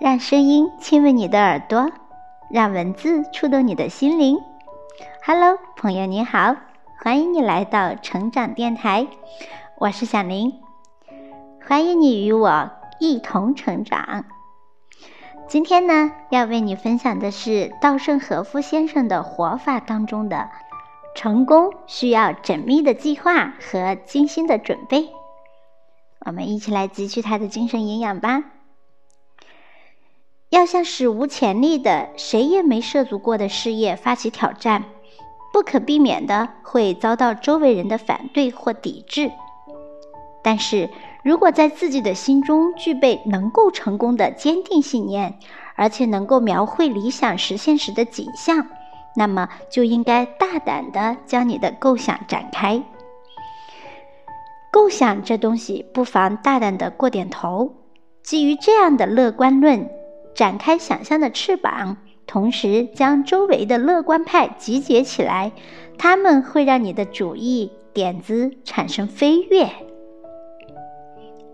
让声音亲吻你的耳朵，让文字触动你的心灵。Hello，朋友你好，欢迎你来到成长电台，我是小林，欢迎你与我一同成长。今天呢，要为你分享的是稻盛和夫先生的活法当中的成功需要缜密的计划和精心的准备。我们一起来汲取他的精神营养吧。要向史无前例的、谁也没涉足过的事业发起挑战，不可避免的会遭到周围人的反对或抵制。但是如果在自己的心中具备能够成功的坚定信念，而且能够描绘理想实现时的景象，那么就应该大胆的将你的构想展开。构想这东西，不妨大胆的过点头。基于这样的乐观论。展开想象的翅膀，同时将周围的乐观派集结起来，他们会让你的主意点子产生飞跃。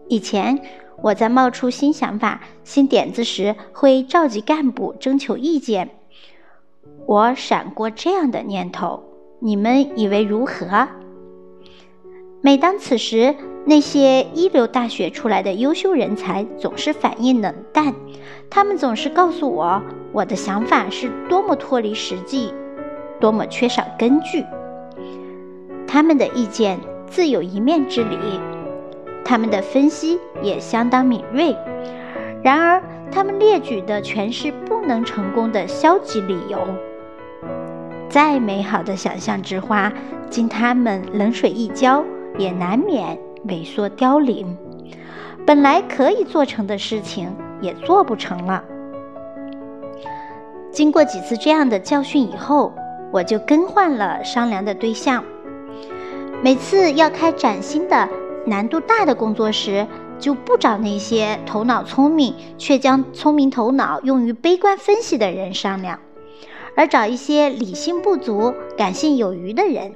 以前我在冒出新想法、新点子时，会召集干部征求意见。我闪过这样的念头，你们以为如何？每当此时，那些一流大学出来的优秀人才总是反应冷淡，他们总是告诉我，我的想法是多么脱离实际，多么缺少根据。他们的意见自有一面之理，他们的分析也相当敏锐，然而他们列举的全是不能成功的消极理由。再美好的想象之花，经他们冷水一浇。也难免萎缩凋零，本来可以做成的事情也做不成了。经过几次这样的教训以后，我就更换了商量的对象。每次要开崭新的、难度大的工作时，就不找那些头脑聪明却将聪明头脑用于悲观分析的人商量，而找一些理性不足、感性有余的人。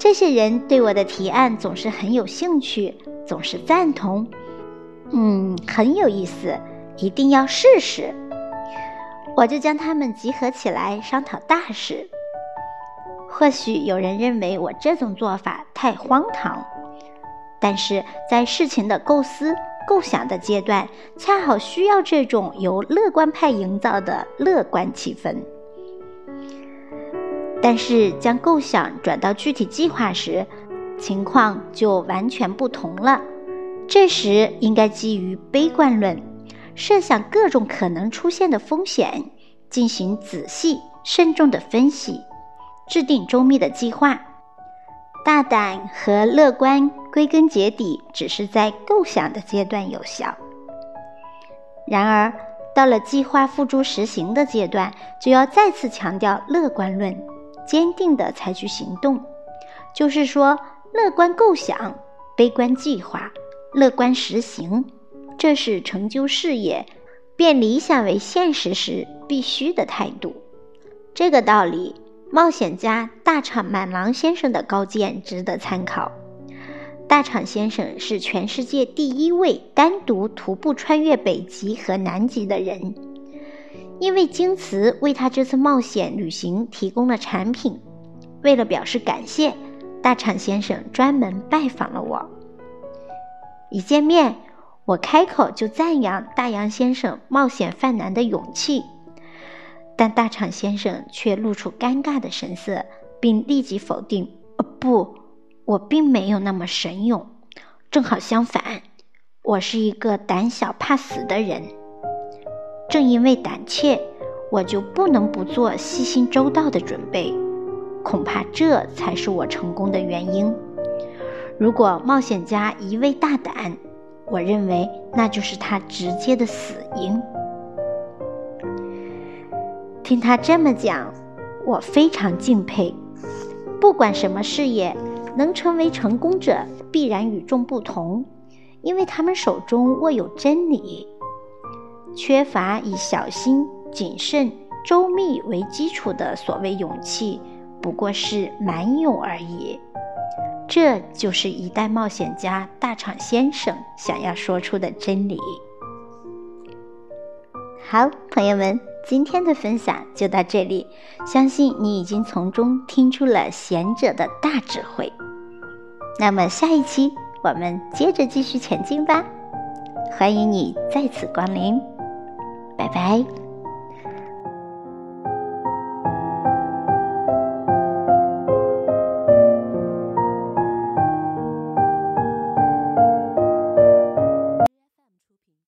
这些人对我的提案总是很有兴趣，总是赞同。嗯，很有意思，一定要试试。我就将他们集合起来商讨大事。或许有人认为我这种做法太荒唐，但是在事情的构思、构想的阶段，恰好需要这种由乐观派营造的乐观气氛。但是，将构想转到具体计划时，情况就完全不同了。这时，应该基于悲观论，设想各种可能出现的风险，进行仔细慎重的分析，制定周密的计划。大胆和乐观，归根结底只是在构想的阶段有效。然而，到了计划付诸实行的阶段，就要再次强调乐观论。坚定地采取行动，就是说，乐观构想，悲观计划，乐观实行，这是成就事业、变理想为现实时必须的态度。这个道理，冒险家大厂满郎先生的高见值得参考。大厂先生是全世界第一位单独徒步穿越北极和南极的人。因为京瓷为他这次冒险旅行提供了产品，为了表示感谢，大厂先生专门拜访了我。一见面，我开口就赞扬大洋先生冒险犯难的勇气，但大厂先生却露出尴尬的神色，并立即否定：“哦，不，我并没有那么神勇，正好相反，我是一个胆小怕死的人。”正因为胆怯，我就不能不做细心周到的准备，恐怕这才是我成功的原因。如果冒险家一味大胆，我认为那就是他直接的死因。听他这么讲，我非常敬佩。不管什么事业，能成为成功者必然与众不同，因为他们手中握有真理。缺乏以小心、谨慎、周密为基础的所谓勇气，不过是蛮勇而已。这就是一代冒险家大厂先生想要说出的真理。好，朋友们，今天的分享就到这里，相信你已经从中听出了贤者的大智慧。那么下一期我们接着继续前进吧，欢迎你再次光临，拜拜。